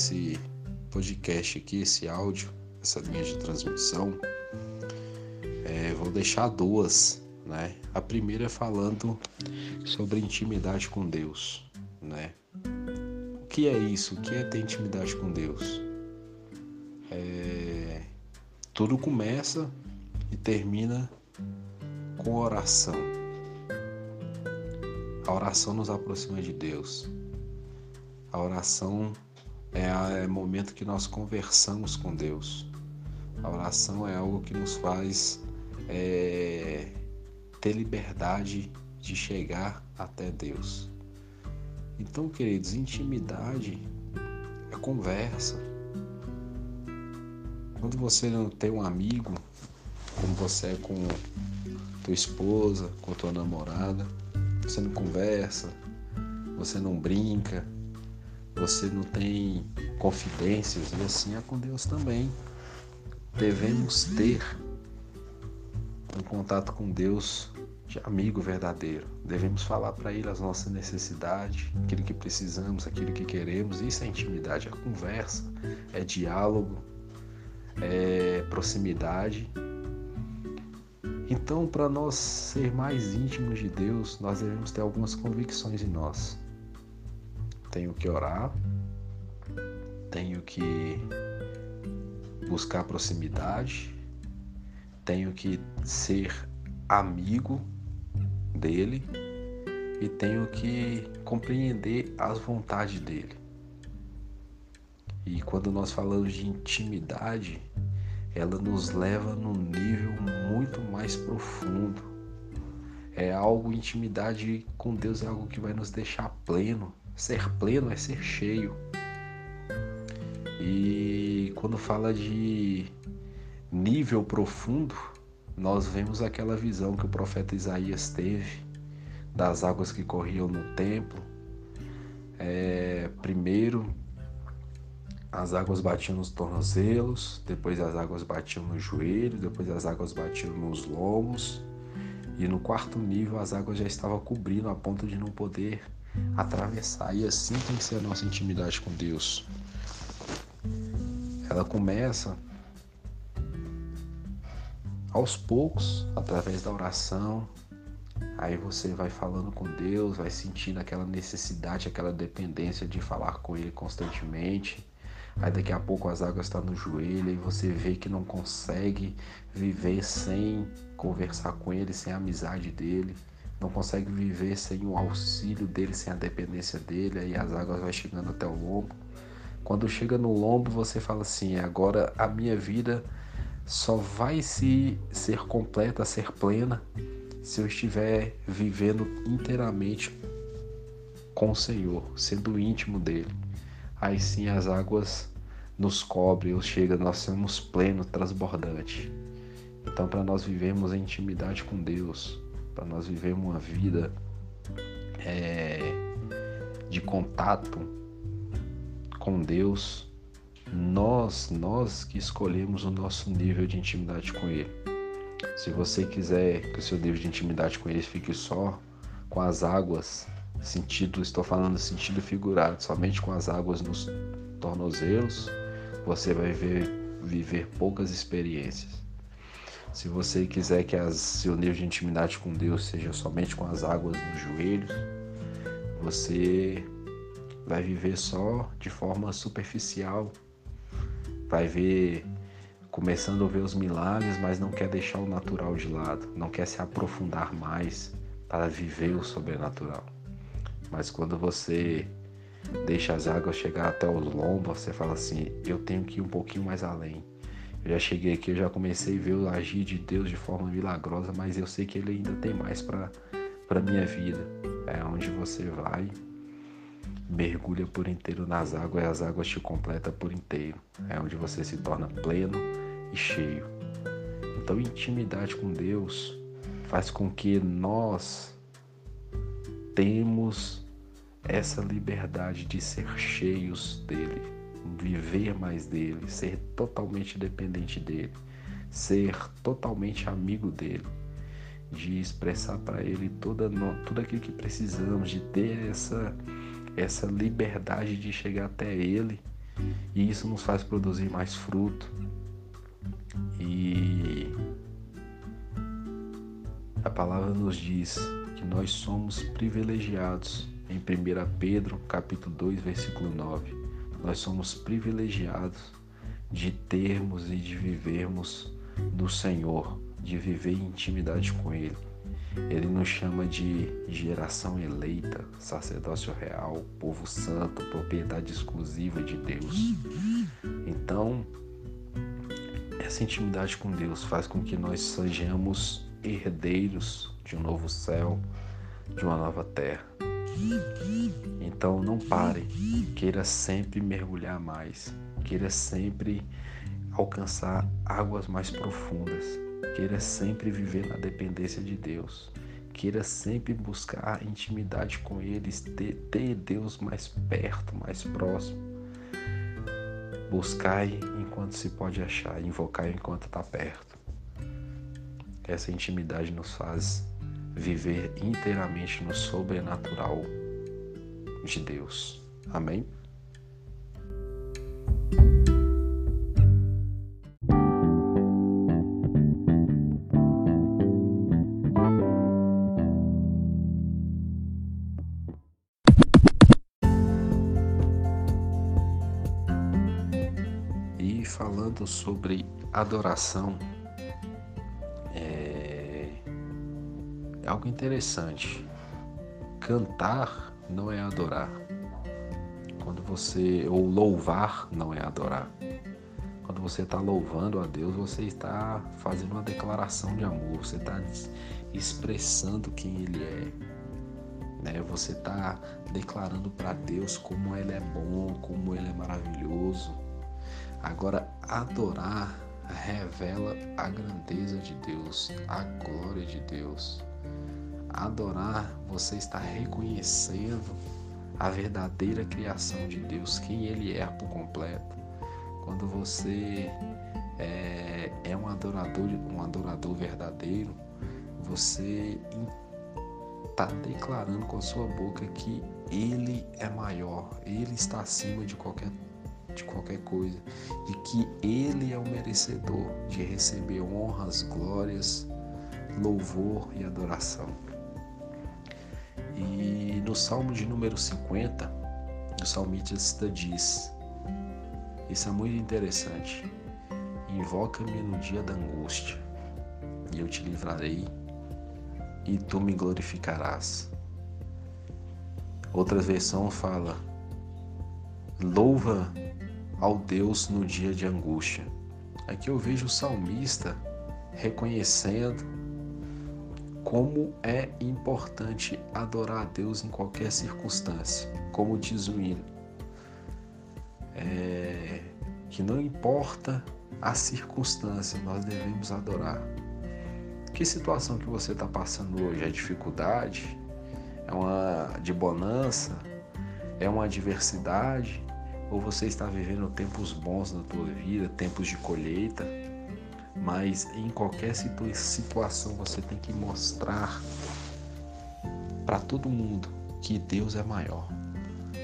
esse podcast aqui, esse áudio, essa linha de transmissão, é, vou deixar duas, né? A primeira é falando sobre intimidade com Deus, né? O que é isso? O que é ter intimidade com Deus? É, tudo começa e termina com oração. A oração nos aproxima de Deus. A oração é, o momento que nós conversamos com Deus. A oração é algo que nos faz é, ter liberdade de chegar até Deus. Então, queridos, intimidade é conversa. Quando você não tem um amigo, como você é com tua esposa, com tua namorada, você não conversa, você não brinca, você não tem confidências, e assim é com Deus também. Devemos ter um contato com Deus de amigo verdadeiro. Devemos falar para Ele as nossas necessidades, aquilo que precisamos, aquilo que queremos. Isso é intimidade, é conversa, é diálogo, é proximidade. Então, para nós ser mais íntimos de Deus, nós devemos ter algumas convicções em nós. Tenho que orar, tenho que buscar proximidade, tenho que ser amigo dele e tenho que compreender as vontades dele. E quando nós falamos de intimidade, ela nos leva num nível muito mais profundo. É algo, intimidade com Deus é algo que vai nos deixar pleno. Ser pleno é ser cheio. E quando fala de nível profundo, nós vemos aquela visão que o profeta Isaías teve das águas que corriam no templo. É, primeiro, as águas batiam nos tornozelos, depois as águas batiam no joelho, depois as águas batiam nos lombos. E no quarto nível as águas já estavam cobrindo a ponto de não poder atravessar. E assim tem que ser a nossa intimidade com Deus. Ela começa aos poucos, através da oração. Aí você vai falando com Deus, vai sentindo aquela necessidade, aquela dependência de falar com Ele constantemente. Aí daqui a pouco as águas estão tá no joelho e você vê que não consegue viver sem conversar com Ele, sem a amizade dele. Não consegue viver sem o auxílio dele, sem a dependência dele. Aí as águas vai chegando até o lombo. Quando chega no lombo, você fala assim: agora a minha vida só vai se ser completa, ser plena, se eu estiver vivendo inteiramente com o Senhor, sendo íntimo dele. Aí sim as águas nos cobrem, ou chega, nós somos pleno, transbordante. Então, para nós vivermos em intimidade com Deus, para nós vivermos uma vida é, de contato com Deus, nós, nós que escolhemos o nosso nível de intimidade com Ele. Se você quiser que o seu nível de intimidade com Ele fique só com as águas, sentido, estou falando sentido figurado, somente com as águas nos tornozelos, você vai ver, viver poucas experiências. Se você quiser que as, seu nível de intimidade com Deus seja somente com as águas nos joelhos, você vai viver só de forma superficial, vai ver começando a ver os milagres, mas não quer deixar o natural de lado, não quer se aprofundar mais para viver o sobrenatural. Mas quando você deixa as águas chegar até os lombos, você fala assim: eu tenho que ir um pouquinho mais além. Eu já cheguei aqui, eu já comecei a ver o agir de Deus de forma milagrosa, mas eu sei que Ele ainda tem mais para para minha vida. É onde você vai mergulha por inteiro nas águas e as águas te completam por inteiro. É onde você se torna pleno e cheio. Então, intimidade com Deus faz com que nós temos essa liberdade de ser cheios dele, viver mais dele, ser totalmente dependente dele, ser totalmente amigo dele, de expressar para ele toda, tudo aquilo que precisamos, de ter essa essa liberdade de chegar até Ele E isso nos faz produzir mais fruto. E a palavra nos diz que nós somos privilegiados. Em 1 Pedro, capítulo 2, versículo 9. Nós somos privilegiados de termos e de vivermos no Senhor, de viver em intimidade com Ele. Ele nos chama de geração eleita, sacerdócio real, povo santo, propriedade exclusiva de Deus. Então, essa intimidade com Deus faz com que nós sejamos herdeiros de um novo céu, de uma nova terra. Então não pare, queira sempre mergulhar mais, queira sempre alcançar águas mais profundas, queira sempre viver na dependência de Deus, queira sempre buscar intimidade com Ele, ter, ter Deus mais perto, mais próximo. Buscai enquanto se pode achar, invocai enquanto está perto. Essa intimidade nos faz viver inteiramente no sobrenatural de Deus. Amém? E falando sobre adoração, algo interessante. Cantar não é adorar. Quando você ou louvar não é adorar. Quando você está louvando a Deus, você está fazendo uma declaração de amor. Você está expressando quem Ele é. Né? Você está declarando para Deus como Ele é bom, como Ele é maravilhoso. Agora, adorar revela a grandeza de Deus, a glória de Deus. Adorar, você está reconhecendo a verdadeira criação de Deus, quem Ele é por completo. Quando você é, é um adorador, um adorador verdadeiro, você está declarando com a sua boca que Ele é maior, Ele está acima de qualquer de qualquer coisa, de que Ele é o merecedor de receber honras, glórias, louvor e adoração. E no Salmo de número 50, o salmista diz: Isso é muito interessante. Invoca-me no dia da angústia, e eu te livrarei, e tu me glorificarás. Outra versão fala: Louva ao Deus no dia de angústia. Aqui eu vejo o salmista reconhecendo como é importante adorar a Deus em qualquer circunstância, como diz o hino. É, que não importa a circunstância, nós devemos adorar. Que situação que você está passando hoje? É dificuldade? É uma de bonança? É uma adversidade? Ou você está vivendo tempos bons na tua vida, tempos de colheita? Mas em qualquer situação você tem que mostrar para todo mundo que Deus é maior,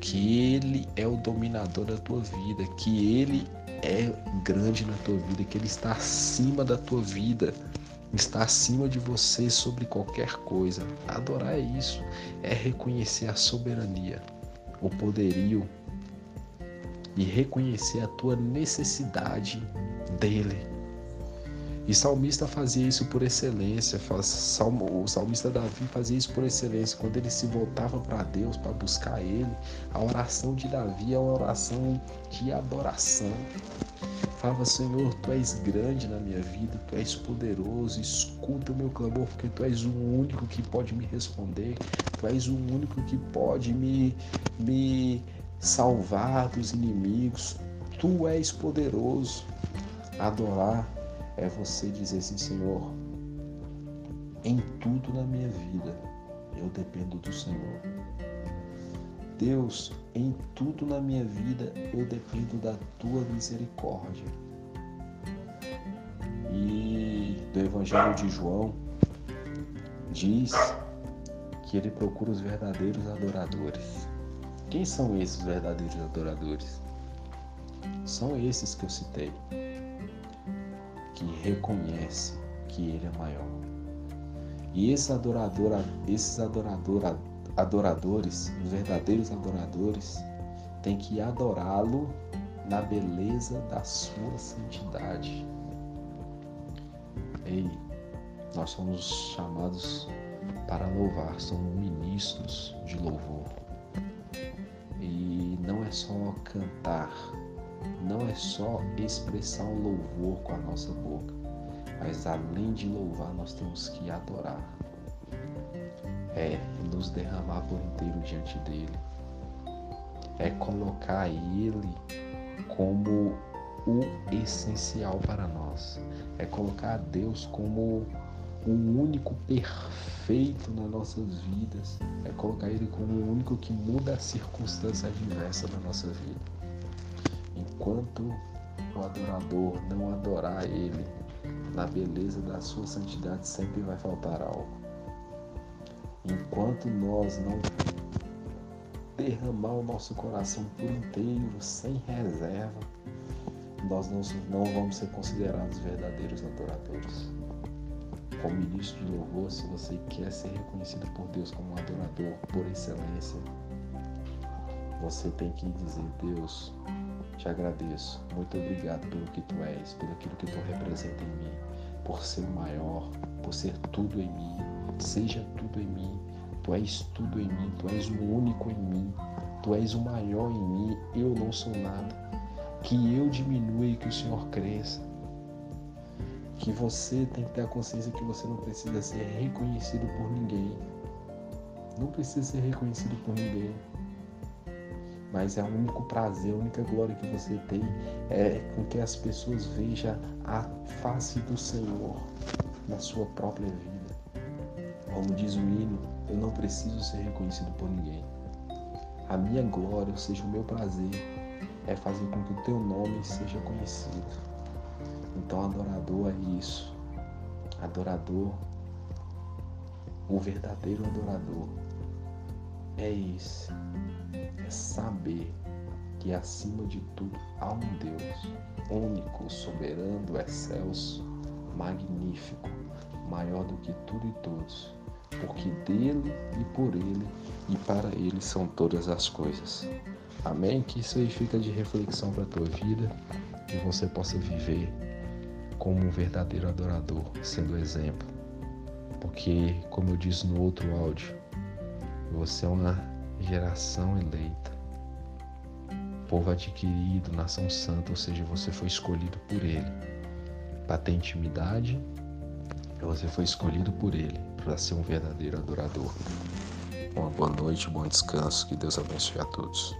que Ele é o dominador da tua vida, que Ele é grande na tua vida, que Ele está acima da tua vida, está acima de você sobre qualquer coisa. Adorar é isso, é reconhecer a soberania, o poderio e reconhecer a tua necessidade dele e salmista fazia isso por excelência. O salmista Davi fazia isso por excelência. Quando ele se voltava para Deus para buscar Ele, a oração de Davi é uma oração de adoração. Falava, Senhor, Tu és grande na minha vida, Tu és poderoso, escuta o meu clamor, porque Tu és o único que pode me responder, Tu és o único que pode me, me salvar dos inimigos. Tu és poderoso. Adorar é você dizer assim, Senhor, em tudo na minha vida eu dependo do Senhor. Deus, em tudo na minha vida eu dependo da tua misericórdia. E do Evangelho de João diz que ele procura os verdadeiros adoradores. Quem são esses verdadeiros adoradores? são esses que eu citei, que reconhece que Ele é maior. E esses, adorador, esses adorador, adoradores, os verdadeiros adoradores, têm que adorá-lo na beleza da sua santidade. Ei, nós somos chamados para louvar, somos ministros de louvor. E não é só cantar, não é só expressar um louvor com a nossa boca, mas além de louvar, nós temos que adorar. É nos derramar por inteiro diante dele. É colocar ele como o essencial para nós. É colocar Deus como o único perfeito nas nossas vidas. É colocar Ele como o único que muda a circunstância adversa da nossa vida. Enquanto o adorador não adorar Ele na beleza da sua santidade, sempre vai faltar algo. Enquanto nós não derramar o nosso coração por inteiro, sem reserva, nós não, não vamos ser considerados verdadeiros adoradores. Como ministro de louvor, se você quer ser reconhecido por Deus como um adorador por excelência, você tem que dizer: Deus, te agradeço, muito obrigado pelo que tu és, pelo aquilo que tu representa em mim, por ser o maior, por ser tudo em mim, seja tudo em mim. Tu és tudo em mim, tu és o único em mim, tu és o maior em mim, eu não sou nada que eu diminua e que o Senhor cresça. Que você tem que ter a consciência que você não precisa ser reconhecido por ninguém. Não precisa ser reconhecido por ninguém. Mas é o único prazer, a única glória que você tem é com que as pessoas vejam a face do Senhor na sua própria vida. Como diz o hino, eu não preciso ser reconhecido por ninguém. A minha glória, ou seja, o meu prazer, é fazer com que o teu nome seja conhecido. Então, adorador é isso. Adorador, o verdadeiro adorador é esse. Saber que acima de tudo há um Deus único, soberano, excelso, magnífico, maior do que tudo e todos, porque dele e por ele e para ele são todas as coisas. Amém? Que isso aí fica de reflexão para a tua vida e você possa viver como um verdadeiro adorador, sendo exemplo. Porque, como eu disse no outro áudio, você é uma geração eleita, povo adquirido, nação santa, ou seja, você foi escolhido por Ele para ter intimidade, você foi escolhido por Ele para ser um verdadeiro adorador. Uma boa noite, bom descanso, que Deus abençoe a todos.